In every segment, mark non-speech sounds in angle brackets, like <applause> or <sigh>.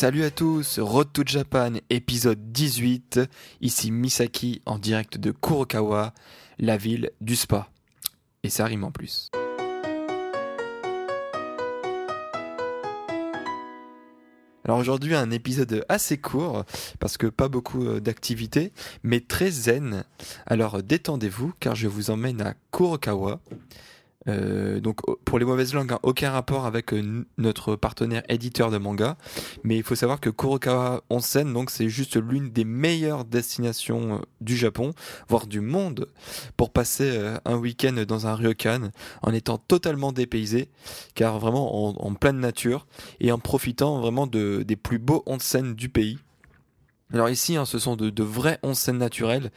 Salut à tous, Road to Japan, épisode 18, ici Misaki en direct de Kurokawa, la ville du spa. Et ça rime en plus. Alors aujourd'hui un épisode assez court parce que pas beaucoup euh, d'activités mais très zen. Alors détendez-vous car je vous emmène à Kurokawa. Euh, donc pour les mauvaises langues, hein, aucun rapport avec euh, notre partenaire éditeur de manga, mais il faut savoir que Kurokawa Onsen, donc c'est juste l'une des meilleures destinations euh, du Japon, voire du monde, pour passer un week-end dans un ryokan en étant totalement dépaysé, car vraiment en, pleine nature et en profitant vraiment de, des plus beaux onsen du pays. Alors ici, hein, ce sont de vrais onsen naturels,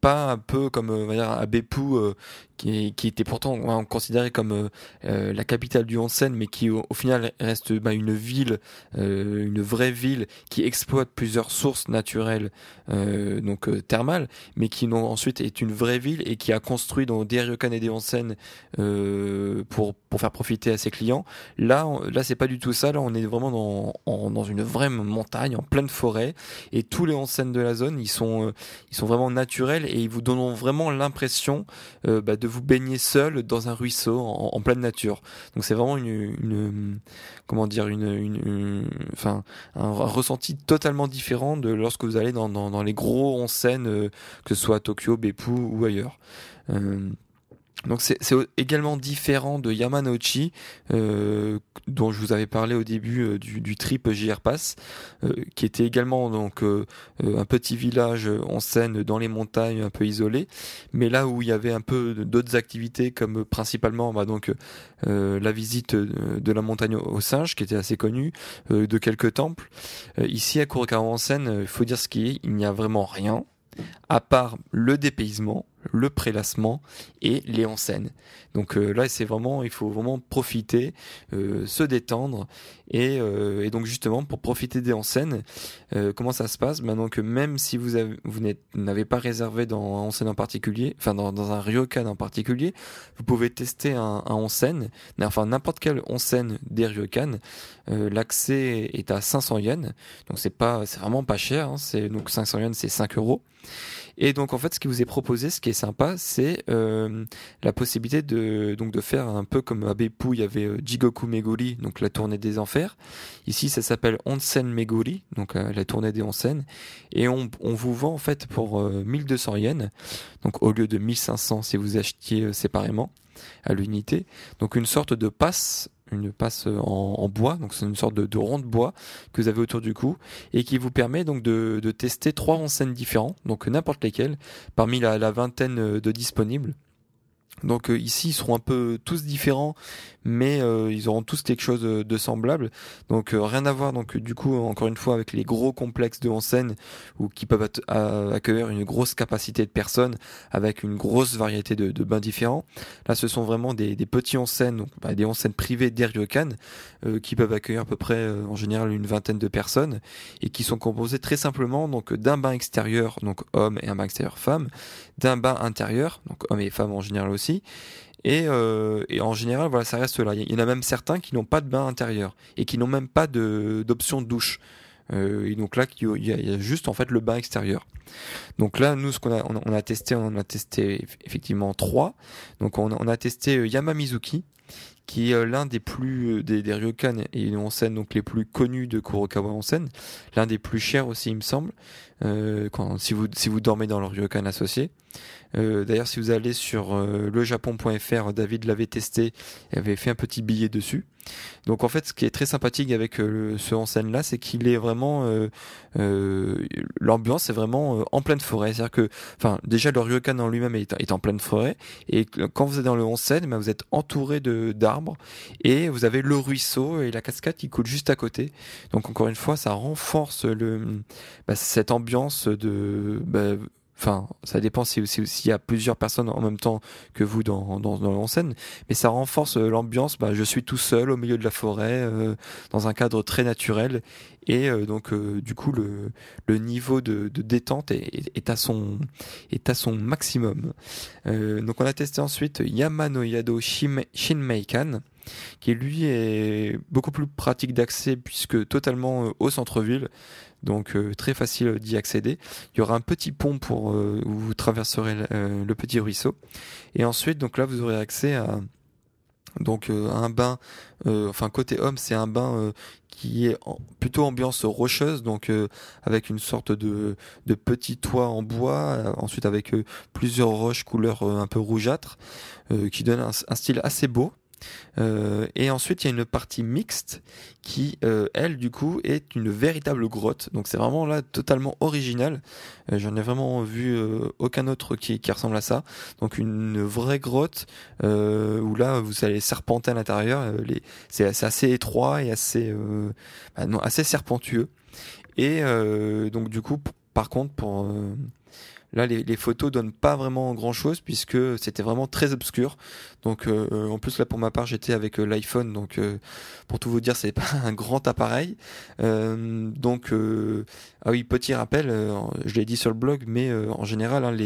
pas un peu comme euh, on dire à Beppu euh, qui, qui, était pourtant considéré comme euh, euh, la capitale du onsen mais qui au, final reste bah, une ville une vraie ville qui exploite plusieurs sources naturelles donc thermales mais qui ensuite est une vraie ville et qui a construit dans des ryokan et des onsen pour pour faire profiter à ses clients. Là là c'est pas du tout ça. Là on est vraiment dans dans une vraie montagne en pleine forêt. Et tous les onsen de la zone ils sont ils sont vraiment naturels et ils vous donnent vraiment l'impression euh, bah, de vous baigner seul dans un ruisseau en, pleine nature. Donc c'est vraiment une, une, comment dire une, une, enfin un, un, ressenti totalement différent de lorsque vous allez dans, dans, dans les gros onsen, euh, que ce soit à Tokyo, Beppu ou ailleurs. Euh, donc c'est également différent de Yamanouchi, euh, dont je vous avais parlé au début euh, du, du, trip JR Pass, euh, qui était également donc euh, un petit village en scène dans les montagnes, un peu isolé, mais là où il y avait un peu d'autres activités comme principalement bah, donc la visite de la montagne aux singes, qui était assez connue, de quelques temples. ici à Kurokawa en scène, il faut dire ce qui est, il n'y a vraiment rien à part le dépaysement le prélassement et les en scène. Donc euh, là, c'est vraiment, il faut vraiment profiter, euh, se détendre et, euh, et, donc justement pour profiter des en scène, euh, comment ça se passe Maintenant que même si vous vous n'avez pas réservé dans un en scène en particulier, enfin dans, un ryokan en particulier, vous pouvez tester un, un en scène, enfin n'importe quel en scène des ryokan. Euh, L'accès est à 500 yens, donc c'est pas, c'est vraiment pas cher. Hein, c'est donc 500 yens, c'est 5 euros. Et donc en fait, ce qui vous est proposé, ce qui est sympa, c'est euh, la possibilité de donc de faire un peu comme à Beppu, il y avait euh, Jigoku Meguri, donc la tournée des enfers. Ici, ça s'appelle Onsen Meguri, donc euh, la tournée des onsen. Et on, vous vend en fait pour 1200 euh, yens, donc au lieu de 1500 si vous achetiez euh, séparément à l'unité. Donc une sorte de passe une passe en, bois, donc c'est une sorte de, rond de bois que vous avez autour du cou et qui vous permet donc de, tester trois enseignes différents, donc n'importe lesquels, parmi la vingtaine de disponibles. Donc euh, ici, ils seront un peu tous différents, mais euh, ils auront tous quelque chose de, de semblable. Donc euh, rien à voir. Donc du coup, encore une fois, avec les gros complexes de scène ou qui peuvent accueillir une grosse capacité de personnes avec une grosse variété de, bains différents. Là, ce sont vraiment des, petits onsen, donc bah, des onsen privés d'Eryokan euh, qui peuvent accueillir à peu près euh, en général une vingtaine de personnes et qui sont composés très simplement donc d'un bain extérieur, donc homme et un bain extérieur femme, d'un bain intérieur, donc homme et femme en général aussi et, euh, et, en général, voilà, ça reste là. Il y en a même certains qui n'ont pas de bain intérieur et qui n'ont même pas d'option de, douche. Euh, et donc là, il y, a, juste en fait le bain extérieur. Donc là, nous, ce qu'on a, on, a testé, on a testé effectivement trois. Donc on, a testé euh, Yamamizuki, qui est l'un des plus des, des ryokan et onsen donc les plus connus de Kurokawa Onsen, l'un des plus chers aussi il me semble, quand, si vous si vous dormez dans le ryokan associé. Euh, D'ailleurs, si vous allez sur euh, lejapon.fr, David l'avait testé et avait fait un petit billet dessus. Donc en fait, ce qui est très sympathique avec euh, ce en scène là, c'est qu'il est vraiment euh, euh, l'ambiance est vraiment euh, en pleine forêt. C'est-à-dire que, enfin, déjà le ryokan en lui-même est, est en pleine forêt et quand vous êtes dans le onsen, ben, vous êtes entouré de d'arbres et vous avez le ruisseau et la cascade qui coule juste à côté. Donc encore une fois, ça renforce le bah, cette ambiance de bah, Enfin, ça dépend si si- s'il y a plusieurs personnes en même temps que vous dans dans, mais ça renforce euh, l'ambiance. Bah, je suis tout seul au milieu de la forêt, euh, dans un cadre très naturel, et euh, donc du coup le le niveau de, détente est, à son est à son maximum. Donc on a testé ensuite Yamano Yado Shime- Shinmeikan qui lui est beaucoup plus pratique d'accès puisque totalement euh, au centre-ville, donc euh, très facile d'y accéder. Il y aura un petit pont pour euh, où vous traverserez le, petit ruisseau, et ensuite donc là vous aurez accès à donc un bain, enfin côté homme c'est un bain qui est en- plutôt ambiance rocheuse, donc avec une sorte de, de petit toit en bois, ensuite avec plusieurs roches couleur un peu rougeâtre, qui donne un style assez beau. Euh, et ensuite, il y a une partie mixte qui, euh, elle, du coup, est une véritable grotte. Donc, c'est vraiment là totalement original. Euh, J'en ai vraiment vu aucun autre qui, ressemble à ça. Donc, une vraie grotte où là, vous allez serpenter à l'intérieur. C'est assez étroit et assez, bah assez serpentueux. Et donc, du coup, par contre, pour Là, les, les photos donnent pas vraiment grand chose puisque c'était vraiment très obscur. Donc, euh, en plus là pour ma part, j'étais avec euh, l'iPhone, donc euh, pour tout vous dire, c'est <laughs> pas un grand appareil. Donc, ah oui, petit rappel, je l'ai dit sur le blog, mais en général, hein,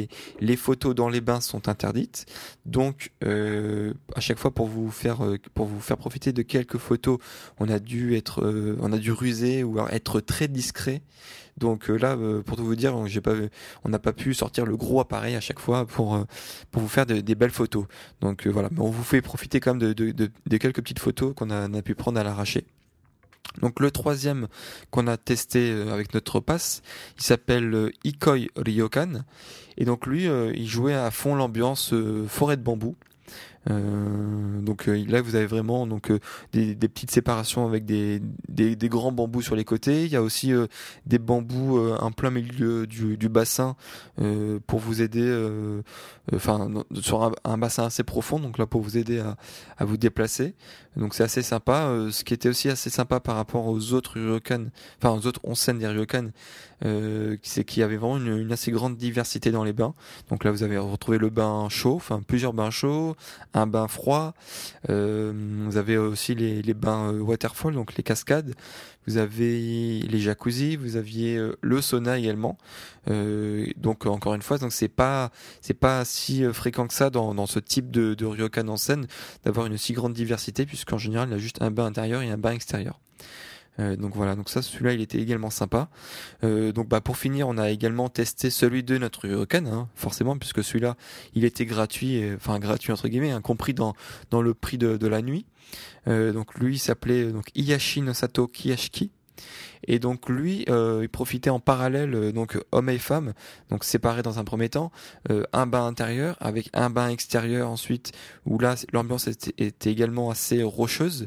les photos dans les bains sont interdites. Donc, à chaque fois pour vous faire profiter de quelques photos, on a dû être, on a dû ruser ou être très discret. Donc là, pour tout vous dire, on n'a pas pu sortir le gros appareil à chaque fois pour euh, vous faire de- des belles photos. Donc euh, voilà, mais on vous fait profiter quand même de, quelques petites photos qu'on a, pu prendre à l'arraché. Donc le troisième qu'on a testé euh, avec notre passe, il s'appelle Ikoi Ryokan. Et donc lui, il jouait à fond l'ambiance forêt de bambou. Euh, donc euh, là vous avez vraiment donc euh, des, des petites séparations avec des, des, des grands bambous sur les côtés. Il y a aussi des bambous en plein milieu du, du bassin pour vous aider, enfin sur un, un bassin assez profond, donc là pour vous aider à, à vous déplacer. Donc c'est assez sympa. Ce qui était aussi assez sympa par rapport aux autres ryokan, enfin aux autres onsen des ryokan, euh, c'est qu'il y avait vraiment une, une assez grande diversité dans les bains. Donc là vous avez retrouvé le bain chaud, enfin plusieurs bains chauds, un bain froid. Euh, vous avez aussi les, les bains euh, waterfall, donc les cascades. Vous avez les jacuzzi, vous aviez euh, le sauna également. Donc encore une fois, donc c'est pas c'est pas si fréquent que ça dans, dans ce type de, de ryokan en scène d'avoir une si grande diversité puisqu'en général il y a juste un bain intérieur et un bain extérieur. Euh, donc voilà, donc ça, celui-là, il était également sympa. Euh, donc bah pour finir, on a également testé celui de notre Ryokan, hein, forcément, puisque celui-là, il était gratuit, enfin gratuit entre guillemets, hein, compris dans dans le prix de, de la nuit. Euh, donc lui, il s'appelait donc Iyashi no Sato Kiyashiki. Et donc lui, euh, il profitait en parallèle, euh, donc homme et femme, donc séparés dans un premier temps, euh, un bain intérieur avec un bain extérieur ensuite, où là l'ambiance était, également assez rocheuse.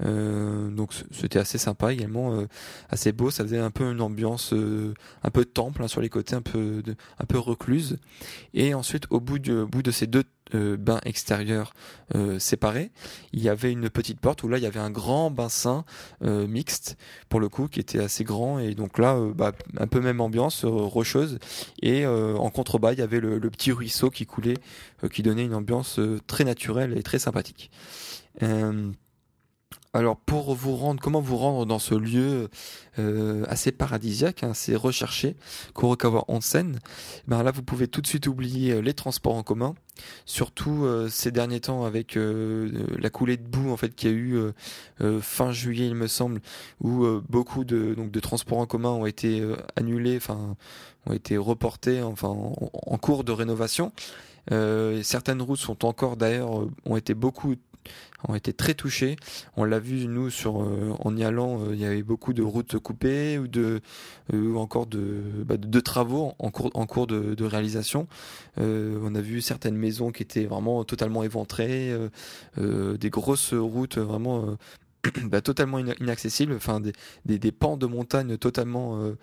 Donc c'était assez sympa également, assez beau. Ça faisait un peu une ambiance, un peu temple hein, sur les côtés, un peu, de- un recluse. Et ensuite, au bout de ces deux euh, bains extérieurs euh, séparés, il y avait une petite porte où là il y avait un grand bassin euh, mixte pour le coup qui était assez grand. Et donc là bah, un peu même ambiance rocheuse. Et en contrebas il y avait le, petit ruisseau qui coulait qui donnait une ambiance très naturelle et très sympathique. Alors pour vous rendre, comment vous rendre dans ce lieu assez paradisiaque, hein, assez recherché, Kurokawa Onsen Ben là vous pouvez tout de suite oublier les transports en commun, surtout euh, ces derniers temps avec euh, la coulée de boue en fait qu'il y a eu euh, euh, fin juillet il me semble, où euh, beaucoup de donc de transports en commun ont été euh, annulés, enfin ont été reportés, enfin en, cours de rénovation. Euh, certaines routes sont encore d'ailleurs euh, ont été beaucoup ont été très touchés. On l'a vu nous sur en y allant, il y avait beaucoup de routes coupées ou ou encore de, bah, de, travaux en cours de, réalisation. on a vu certaines maisons qui étaient vraiment totalement éventrées, des grosses routes vraiment <clears throat> bah, totalement inaccessibles, enfin des, des, pans de montagne totalement euh,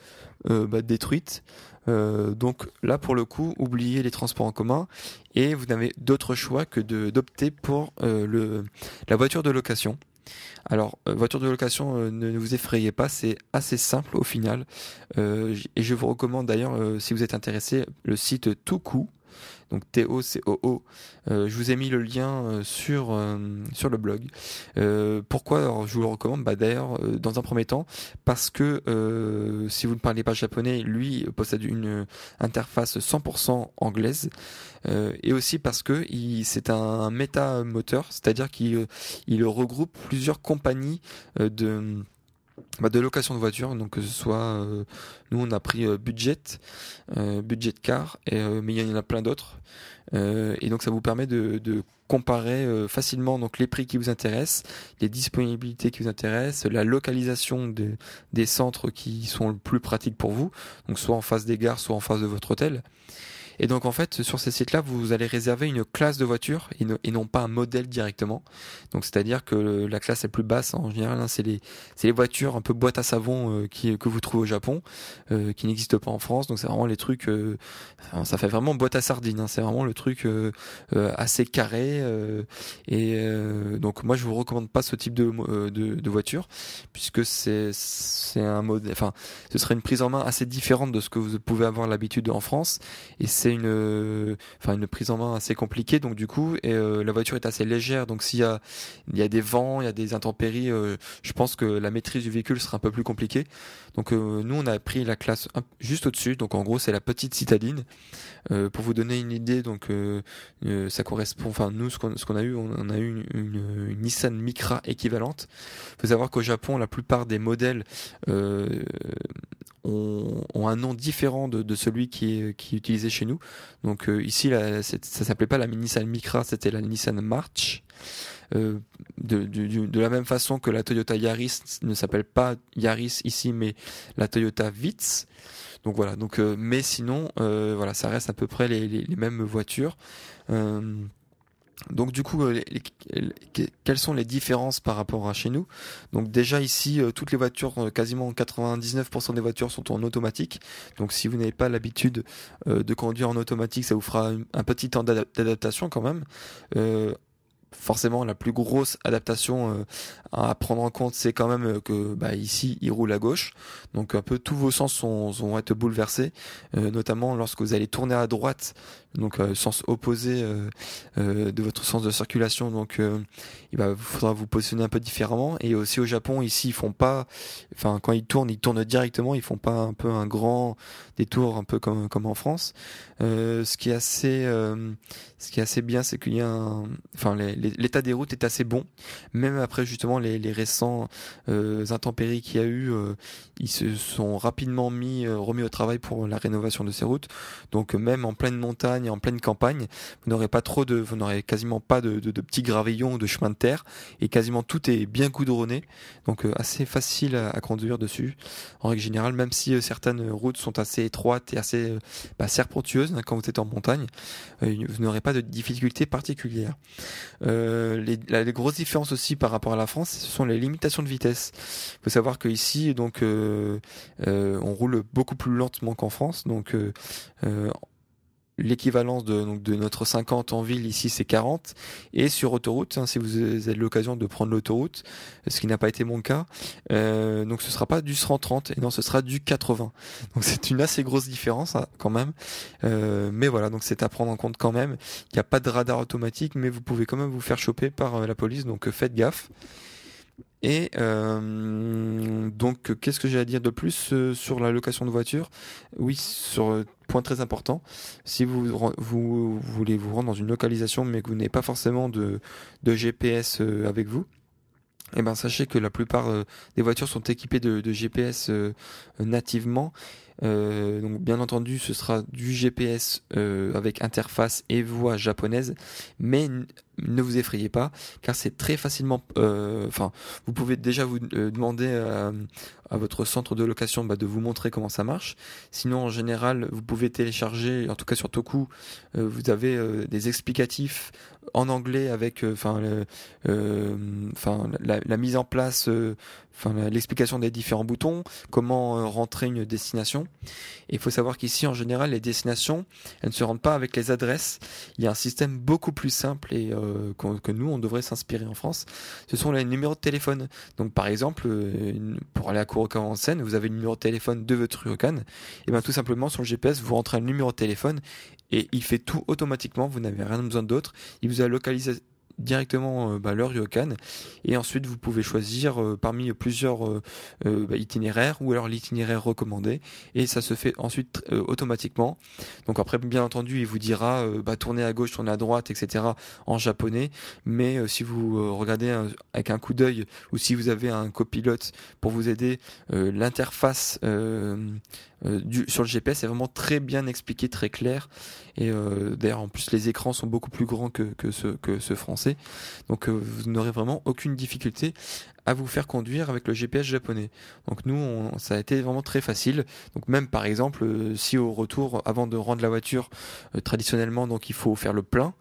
euh, bah, détruites. Euh, donc là, pour le coup, oubliez les transports en commun et vous n'avez d'autre choix que d'opter pour le, la voiture de location. Alors, voiture de location, ne vous effrayez pas, c'est assez simple au final. et je vous recommande d'ailleurs, si vous êtes intéressé, le site Toukou donc T-O-C-O-O. Euh, je vous ai mis le lien euh, sur, euh, sur le blog. pourquoi? Alors, je vous le recommande bah, D'ailleurs, dans un premier temps, parce que si vous ne parlez pas japonais, lui possède une interface 100% anglaise. et aussi parce que c'est un méta-moteur, c'est-à-dire qu'il il regroupe plusieurs compagnies de bah, de location de voiture, donc que ce soit euh, nous on a pris euh, budget, euh, budget car, et, mais il y en a plein d'autres, et donc ça vous permet de, comparer facilement donc les prix qui vous intéressent, les disponibilités qui vous intéressent, la localisation des, des centres qui sont le plus pratiques pour vous, donc soit en face des gares, soit en face de votre hôtel. Et donc en fait, sur ces sites-là, vous allez réserver une classe de voiture et, non pas un modèle directement. Donc c'est-à-dire que la classe la plus basse en général, hein, c'est les les voitures un peu boîte à savon euh, qui que vous trouvez au Japon, euh, qui n'existent pas en France. Donc c'est vraiment les trucs, euh, ça fait vraiment boîte à sardines. Hein. c'est vraiment le truc assez carré. et donc moi je vous recommande pas ce type de de, de voiture puisque c'est c'est un modèle. Enfin, ce serait une prise en main assez différente de ce que vous pouvez avoir l'habitude en France c'est une, enfin une prise en main assez compliquée. Donc du coup, et, euh, la voiture est assez légère. Donc s'il y a, il y a des vents, il y a des intempéries, euh, je pense que la maîtrise du véhicule sera un peu plus compliquée. Donc euh, nous, on a pris la classe juste au-dessus. Donc en gros, c'est la petite citadine. pour vous donner une idée, donc ça correspond. Enfin nous, ce qu'on a eu, on, a eu une, Nissan Micra équivalente. Faut savoir qu'au Japon, la plupart des modèles ont, un nom différent de, celui qui qui est utilisé chez nous. Donc euh, ici, ça s'appelait pas la Nissan Micra, c'était la Nissan March. Euh, de, la même façon que la Toyota Yaris ne s'appelle pas Yaris ici, mais la Toyota Vitz. Donc voilà. Donc, euh, mais sinon, voilà, ça reste à peu près les mêmes voitures. Donc du coup, euh, quelles sont les différences par rapport à chez nous? Donc déjà ici, euh, toutes les voitures, euh, quasiment 99% des voitures sont en automatique. Donc si vous n'avez pas l'habitude de conduire en automatique, ça vous fera un, petit temps d'adaptation quand même. Forcément la plus grosse adaptation à prendre en compte c'est quand même que bah, ici il roule à gauche. Donc un peu tous vos sens vont être bouleversés notamment lorsque vous allez tourner à droite donc sens opposé de votre sens de circulation. Donc il va faudra vous positionner un peu différemment. Et aussi au Japon ici ils font pas enfin quand ils tournent ils tournent directement. Ils font pas un peu un grand détour un peu comme comme en France. Ce qui est assez ce qui est assez bien c'est qu'il y a enfin les l'état des routes est assez bon, même après justement les, récents euh, intempéries qu'il y a eu, euh, ils se sont rapidement mis euh, remis au travail pour la rénovation de ces routes. Donc même en pleine montagne, en pleine campagne, vous n'aurez pas trop de, vous n'aurez quasiment pas de, petits gravillons, de chemins de terre, et quasiment tout est bien goudronné, donc assez facile à, conduire dessus. En règle générale, même si certaines routes sont assez étroites et assez bah, serpentueuses hein, quand vous êtes en montagne, vous n'aurez pas de difficultés particulières. Euh, les, la, grosses différences aussi par rapport à la France, ce sont les limitations de vitesse. Il faut savoir qu'ici, donc, euh, euh, on roule beaucoup plus lentement qu'en France. Donc, l'équivalence de, de notre 50 en ville ici c'est 40 et sur autoroute hein, si vous avez l'occasion de prendre l'autoroute ce qui n'a pas été mon cas euh, donc ce sera pas du 130 et non ce sera du 80 donc c'est une assez grosse différence hein, quand même. Euh, mais voilà donc c'est à prendre en compte quand même. Il n'y a pas de radar automatique mais vous pouvez quand même vous faire choper par euh, la police. Donc euh, faites gaffe et euh, donc, qu'est-ce que j'ai à dire de plus euh, sur la location de voiture? Oui, sur euh, point très important, si vous, vous, voulez vous rendre dans une localisation mais que vous n'avez pas forcément de, GPS avec vous, eh ben sachez que la plupart des voitures sont équipées de, de GPS nativement. donc bien entendu, ce sera du GPS avec interface et voix japonaise, mais ne vous effrayez pas, car c'est très facilement. euh, Enfin, vous pouvez déjà vous euh, demander à, à votre centre de location bah, de vous montrer comment ça marche. Sinon, en général, vous pouvez télécharger, en tout cas sur Toku, euh, vous avez euh, des explicatifs en anglais avec, euh, enfin, euh, la, mise en place, euh, enfin, l'explication des différents boutons, comment euh, rentrer une destination. Et il faut savoir qu'ici, en général, les destinations, elles ne se rendent pas avec les adresses. Il y a un système beaucoup plus simple et euh, que nous, on devrait s'inspirer en France. Ce sont les numéros de téléphone. Donc, par exemple, euh, pour aller à Kurokawa en Seine, vous avez le numéro de téléphone de votre Ryokan. Et bien, tout simplement, sur le GPS, vous rentrez un numéro de téléphone et il fait tout automatiquement. Vous n'avez rien besoin d'autre. Il vous a localisé directement euh, bah, leur ryokan et ensuite vous pouvez choisir euh, parmi plusieurs euh, bah, itinéraires ou alors l'itinéraire recommandé. Et ça se fait ensuite automatiquement. Donc après bien entendu il vous dira bah, tournez à gauche tournez à droite etc en japonais. Mais si vous regardez avec un coup d'œil ou si vous avez un copilote pour vous aider l'interface sur le GPS est vraiment très bien expliqué très clair et d'ailleurs en plus les écrans sont beaucoup plus grands que, que ceux français donc euh, vous n'aurez vraiment aucune difficulté à vous faire conduire avec le GPS japonais. Donc nous, ça a été vraiment très facile. Donc même par exemple, euh, si au retour, avant de rendre la voiture, euh, traditionnellement, il faut faire le plein,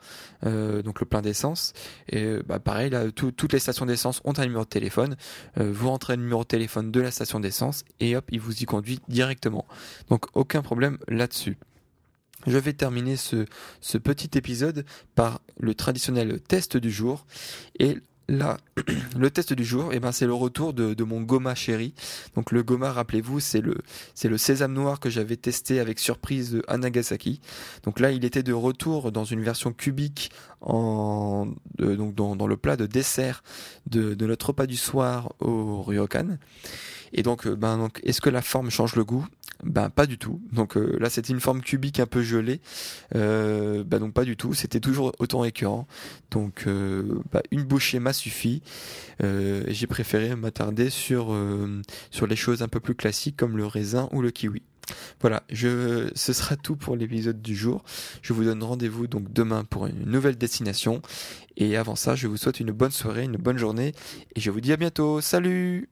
donc le plein d'essence. Et bah, pareil, là, tout- toutes les stations d'essence ont un numéro de téléphone. Vous rentrez le numéro de téléphone de la station d'essence et hop, il vous y conduit directement. Donc aucun problème là-dessus. Je vais terminer ce, petit épisode par le traditionnel test du jour. Et là, <clears throat> le test du jour, eh ben, c'est le retour de, de mon Goma chéri. Donc le Goma, rappelez-vous, c'est le, c'est le sésame noir que j'avais testé avec surprise à Nagasaki. Donc là, il était de retour dans une version cubique en, donc dans, le plat de dessert de, de notre repas du soir au Ryokan. Et donc, euh, ben, donc, est-ce que la forme change le goût? Ben pas du tout. Donc euh, là, c'était une forme cubique un peu gelée. Euh, ben donc pas du tout. C'était toujours autant écœurant. Donc euh, bah, une bouchée m'a suffi. J'ai préféré m'attarder sur sur les choses un peu plus classiques comme le raisin ou le kiwi. Voilà, je, ce sera tout pour l'épisode du jour. Je vous donne rendez-vous donc demain pour une nouvelle destination. Et avant ça, je vous souhaite une bonne soirée, une bonne journée. Et je vous dis à bientôt. Salut